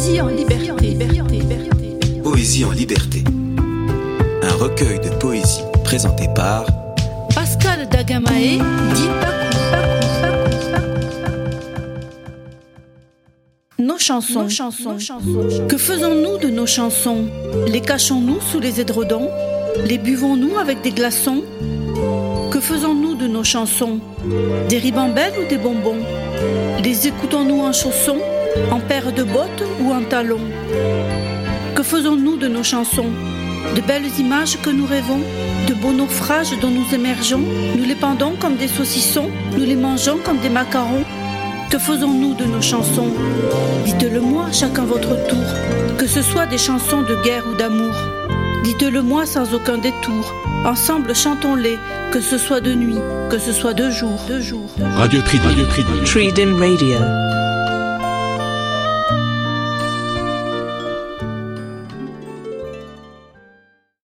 Poésie en liberté. Poésie en liberté. Un recueil de poésie présenté par Pascal Dagamae, dit Nos chansons. Que faisons-nous de nos chansons? Les cachons-nous sous les édredons? Les buvons-nous avec des glaçons? Que faisons-nous de nos chansons? Des ribambelles ou des bonbons? Les écoutons-nous en chaussons En paires de bottes ou en talons Que faisons-nous de nos chansons? De belles images que nous rêvons? De beaux naufrages dont nous émergeons? Nous les pendons comme des saucissons Nous les mangeons comme des macarons que faisons-nous de nos chansons? Dites-le moi, chacun votre tour, que ce soit des chansons de guerre ou d'amour. Dites-le moi sans aucun détour. Ensemble, chantons-les, que ce soit de nuit, que ce soit de jour. De jour. Radio Tridim. Radio Tridim Radio.